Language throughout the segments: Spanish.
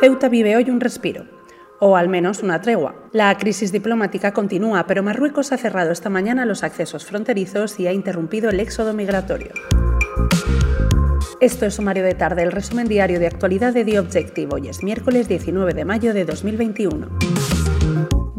Ceuta vive hoy un respiro, o al menos una tregua. La crisis diplomática continúa, pero Marruecos ha cerrado esta mañana los accesos fronterizos y ha interrumpido el éxodo migratorio. Esto es Sumario de Tarde, el resumen diario de actualidad de The Objective. Hoy es miércoles 19 de mayo de 2021.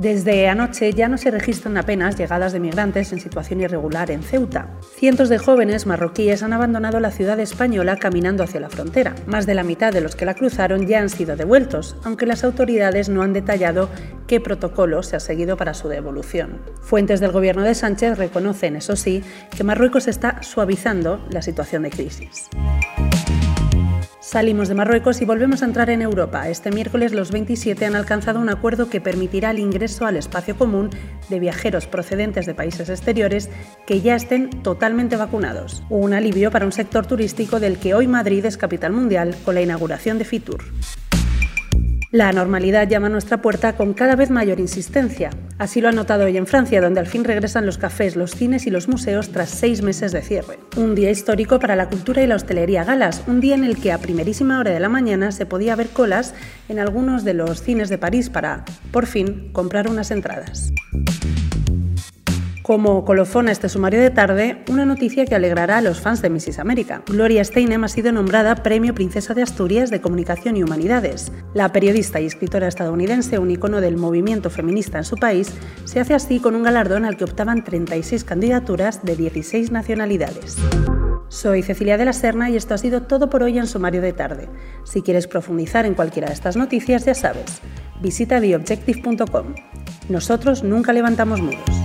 Desde anoche ya no se registran apenas llegadas de migrantes en situación irregular en Ceuta. Cientos de jóvenes marroquíes han abandonado la ciudad española caminando hacia la frontera. Más de la mitad de los que la cruzaron ya han sido devueltos, aunque las autoridades no han detallado qué protocolo se ha seguido para su devolución. Fuentes del gobierno de Sánchez reconocen, eso sí, que Marruecos está suavizando la situación de crisis. Salimos de Marruecos y volvemos a entrar en Europa. Este miércoles los 27 han alcanzado un acuerdo que permitirá el ingreso al espacio común de viajeros procedentes de países exteriores que ya estén totalmente vacunados. Un alivio para un sector turístico del que hoy Madrid es capital mundial con la inauguración de Fitur. La normalidad llama a nuestra puerta con cada vez mayor insistencia. Así lo han notado hoy en Francia, donde al fin regresan los cafés, los cines y los museos tras seis meses de cierre. Un día histórico para la cultura y la hostelería galas, un día en el que a primerísima hora de la mañana se podía ver colas en algunos de los cines de París para, por fin, comprar unas entradas. Como colofona este sumario de tarde, una noticia que alegrará a los fans de Mrs. América. Gloria Steinem ha sido nombrada Premio Princesa de Asturias de Comunicación y Humanidades. La periodista y escritora estadounidense, un icono del movimiento feminista en su país, se hace así con un galardón al que optaban 36 candidaturas de 16 nacionalidades. Soy Cecilia de la Serna y esto ha sido todo por hoy en Sumario de Tarde. Si quieres profundizar en cualquiera de estas noticias, ya sabes, visita theobjective.com. Nosotros nunca levantamos muros.